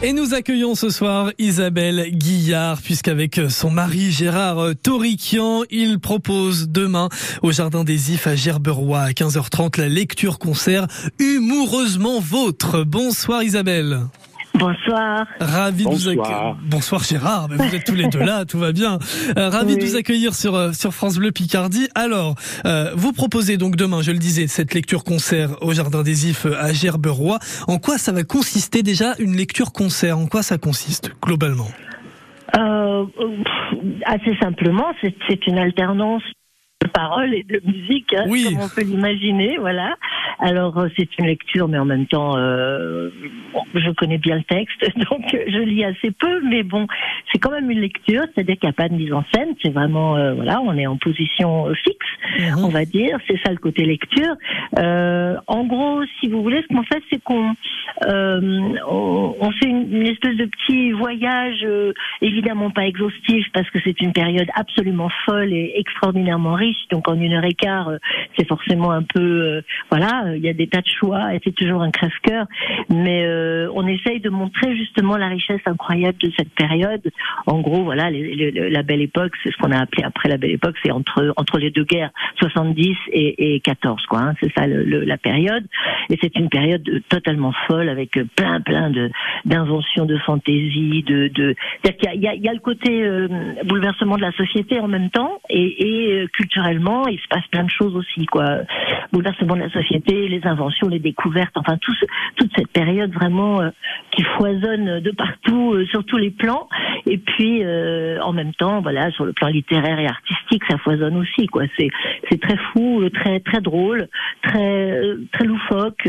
Et nous accueillons ce soir Isabelle Guillard, puisqu'avec son mari Gérard Toriquian, il propose demain au Jardin des Ifs à Gerberoy à 15h30 la lecture concert Humoureusement Vôtre. Bonsoir Isabelle. Bonsoir. Ravi de vous accueillir. Bonsoir Gérard, vous êtes tous les deux là, tout va bien. Euh, ravi de vous accueillir sur euh, sur France Bleu Picardie. Alors, euh, vous proposez donc demain, je le disais, cette lecture concert au Jardin des Ifs à Gerberoy. En quoi ça va consister déjà une lecture concert? En quoi ça consiste globalement? Euh, Assez simplement, c'est une alternance de paroles et de musique, hein, oui. comme on peut l'imaginer, voilà. Alors euh, c'est une lecture, mais en même temps, euh, bon, je connais bien le texte, donc je lis assez peu, mais bon, c'est quand même une lecture, c'est-à-dire qu'il n'y a pas de mise en scène, c'est vraiment, euh, voilà, on est en position fixe, Mhm. on va dire, c'est ça le côté lecture. Euh, en gros, si vous voulez, ce qu'on fait, c'est qu'on euh, on, on fait une, une espèce de petit voyage, euh, évidemment pas exhaustif, parce que c'est une période absolument folle et extraordinairement riche, donc en une heure et quart, euh, c'est forcément un peu, euh, voilà, euh, il y a des tas de choix et c'est toujours un crève-cœur, mais euh, on essaye de montrer justement la richesse incroyable de cette période. En gros, voilà, la belle époque, c'est ce qu'on a appelé après la belle époque, c'est entre entre les deux guerres, 70 et, et 14, quoi. hein, c'est ça le- le- la période. Et c'est une période totalement folle avec euh, plein plein de d'inventions, de fantaisie, de de. C'est-à-dire y a, il y a- le côté euh, bouleversement de la société en même temps et, euh, culturellement, il se passe plein de choses aussi, quoi. Bouleversement de la société, les inventions, les découvertes, enfin tout toute cette période vraiment qui foisonne de partout, sur tous les plans. Et puis en même temps, voilà, sur le plan littéraire et artistique, ça foisonne aussi, quoi. C'est c'est très fou, très très drôle, très très loufoque.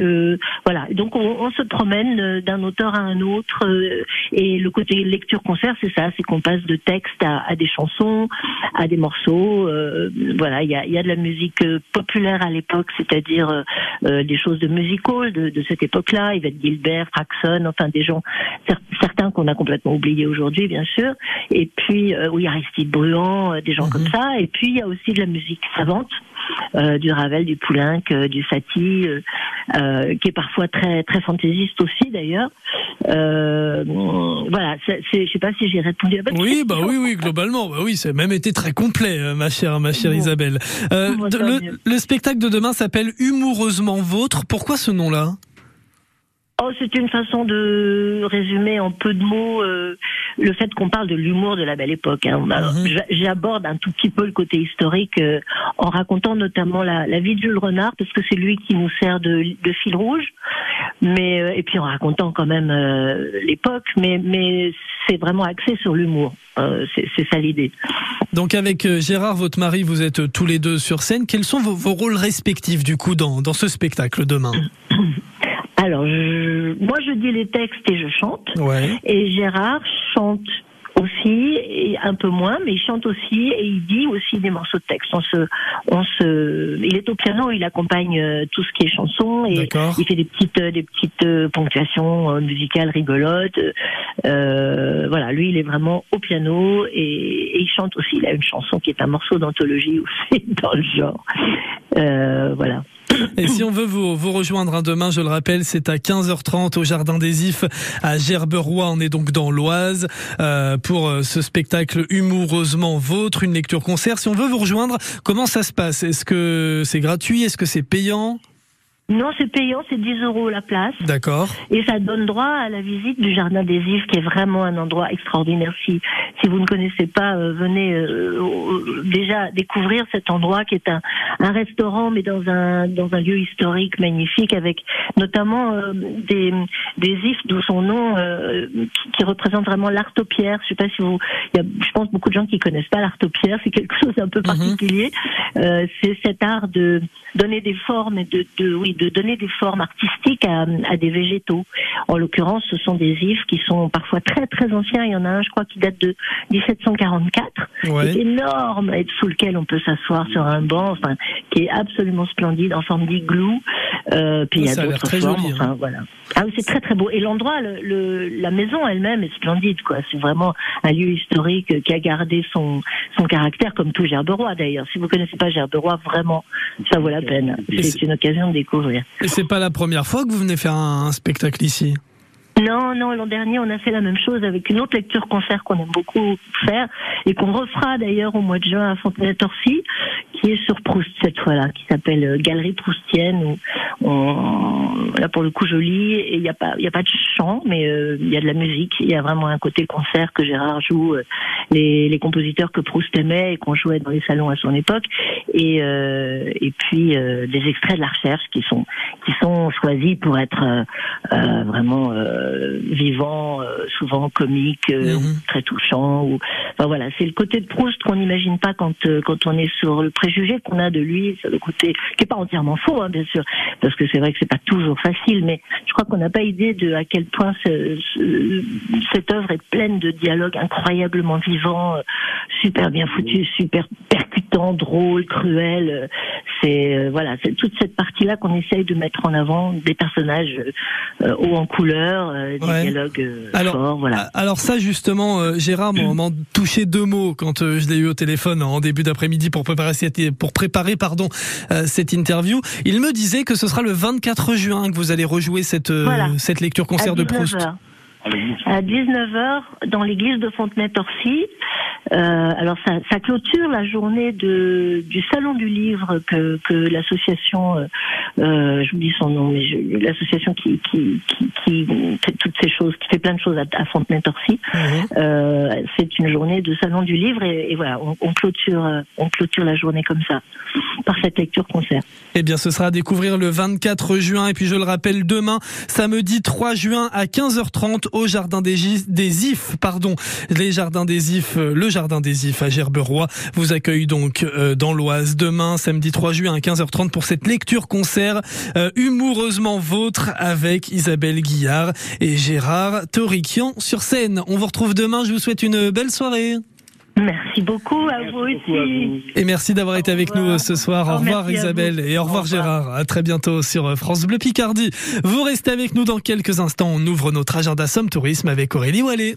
voilà. Donc on, on se promène euh, d'un auteur à un autre. euh, et le côté lecture-concert, c'est ça, c'est qu'on passe de texte à, à des chansons, à des morceaux. euh, voilà, il y a, y a de la musique populaire à l'époque, c'est-à-dire des choses de music hall de, de cette époque-là. Yvette Gilbert, Fraxon, enfin des gens, cer- certains qu'on a complètement oubliés aujourd'hui, bien sûr. Et puis, oui, Aristide Bruand, des gens Mhm. comme ça. Et puis, il y a aussi de la musique savante. Euh, du Ravel, du Poulenc, euh, du Satie, euh, qui est parfois très très fantaisiste aussi d'ailleurs. Voilà, je sais pas si j'ai répondu à votre Oui, question. bah oui, oui, globalement, bah oui, c'est même été très complet, ma chère, ma chère Bon. Isabelle. Bon, le, spectacle de demain s'appelle Humoureusement Vôtre. Pourquoi ce nom-là? Oh, c'est une façon de résumer en peu de mots euh, le fait qu'on parle de l'humour de la belle époque. hein. Mhm. j'a- J'aborde un tout petit peu le côté historique euh, en racontant notamment la, la vie de Jules Renard parce que c'est lui qui nous sert de, de fil rouge. Mais euh, et puis en racontant quand même euh, l'époque, mais mais c'est vraiment axé sur l'humour. C'est ça l'idée. Donc avec Gérard, votre mari, vous êtes tous les deux sur scène. Quels sont vos, vos rôles respectifs du coup dans, dans ce spectacle demain? Alors je- moi je dis les textes et je chante. Ouais. Et Gérard chante aussi, et un peu moins, mais il chante aussi et il dit aussi des morceaux de texte. On se, on se, il est au piano, il accompagne euh, tout ce qui est chanson et il fait des petites, euh, des petites euh, ponctuations musicales rigolotes. Euh, voilà, lui, il est vraiment au piano et, et il chante aussi. Il a une chanson qui est un morceau d'anthologie aussi dans le genre. Euh, voilà. Et si on veut vous, rejoindre hein, demain, je le rappelle, c'est à 15h30 au Jardin des Ifs à Gerberoy. On est donc dans l'Oise euh, pour euh, ce spectacle humoureusement vôtre, une lecture concert. Si on veut vous rejoindre, comment ça se passe? Est-ce que c'est gratuit? Est-ce que c'est payant? Non, c'est payant, c'est 10 euros la place. D'accord. Et ça donne droit à la visite du jardin des Ifs, qui est vraiment un endroit extraordinaire. Si, si vous ne connaissez pas, euh, venez euh, déjà découvrir cet endroit qui est un, un restaurant, mais dans un dans un lieu historique magnifique, avec notamment euh, des des ifs, d'où son nom, euh, qui, qui représente vraiment l'art aux pierres. Je sais pas si vous, il y a, je pense beaucoup de gens qui connaissent pas l'art aux pierres. C'est quelque chose d'un peu particulier. Euh, c'est cet art de donner des formes et de, de oui de donner des formes artistiques à, à des végétaux. En l'occurrence, ce sont des ifs qui sont parfois très très anciens. Il y en a un, je crois, qui date de 1744, Ouais. qui est énorme et sous lequel on peut s'asseoir sur un banc, enfin, qui est absolument splendide en forme d'igloo. Euh, puis il y a d'autres formes. joli, hein. Enfin, voilà. Ah oui, c'est très très beau. Et l'endroit, le, le- la maison elle-même est splendide, quoi. C'est vraiment un lieu historique qui a gardé son son caractère, comme tout Gerberoy d'ailleurs. Si vous connaissez pas Gerberoy, vraiment, ça vaut la peine. C'est- une occasion de découvrir. Et c'est pas la première fois que vous venez faire un, un spectacle ici? Non, non, l'an dernier, on a fait la même chose avec une autre lecture-concert qu'on aime beaucoup faire et qu'on refera d'ailleurs au mois de juin à Fontenay-Torcy, qui est sur Proust cette fois-là, qui s'appelle euh, Galerie Proustienne, où on, là pour le coup je lis et il n'y a pas, y a pas de chant, mais euh, il y a de la musique, il y a vraiment un côté concert que Gérard joue, euh, les, les compositeurs que Proust aimait et qu'on jouait dans les salons à son époque, et, et puis des extraits de la recherche qui sont, qui sont choisis pour être vraiment vivants, souvent comiques, mhm. très touchants. Ou, enfin voilà, c'est le côté de Proust qu'on n'imagine pas quand, quand on est sur le préjugé qu'on a de lui, c'est le côté qui est pas entièrement faux, hein, bien sûr, parce que c'est vrai que c'est pas toujours facile, mais je crois qu'on n'a pas idée de à quel point cette œuvre est pleine de dialogues incroyablement vivants, euh, super bien foutus, super percutants, drôles, cruels. C'est euh, voilà, c'est toute cette partie-là qu'on essaye de mettre en avant, des personnages euh, hauts en couleur, des dialogues alors, forts, voilà. Alors ça justement, Gérard m'a touché deux mots quand je l'ai eu au téléphone en début d'après-midi pour préparer cette, pour préparer pardon cette interview. Il me disait que ce sera le 24 juin que vous allez rejouer cette, euh, cette lecture concert de Proust. À 19h dans l'église de Fontenay-Torcy. Euh, alors ça, ça, clôture la journée de, du salon du livre que, que l'association, euh, euh je vous dis son nom, mais l'association qui, qui, qui, qui, fait toutes ces choses, qui fait plein de choses à, à Fontenay-Torcy. Mhm. Euh, c'est une journée de salon du livre et, et voilà, on, on, clôture, on clôture la journée comme ça par cette lecture concert. Eh bien, ce sera à découvrir le 24 juin et puis je le rappelle demain, samedi 3 juin à 15h30 au jardin des, des Ifs, pardon, les jardins des Ifs, euh, le jardin des Ifs à Gerberoy vous accueille donc euh, dans l'Oise demain, samedi 3 juin à 15h30 pour cette lecture concert euh, humoureusement vôtre avec Isabelle Guillard et Gérard Toriquian sur scène. On vous retrouve demain. Je vous souhaite une belle soirée. Merci beaucoup à vous aussi. Et merci d'avoir été avec nous ce soir. Au, revoir Isabelle et au revoir, Gérard. À très bientôt sur France Bleu Picardie. Vous restez avec nous dans quelques instants. On ouvre notre agenda Somme Tourisme avec Aurélie Wallet.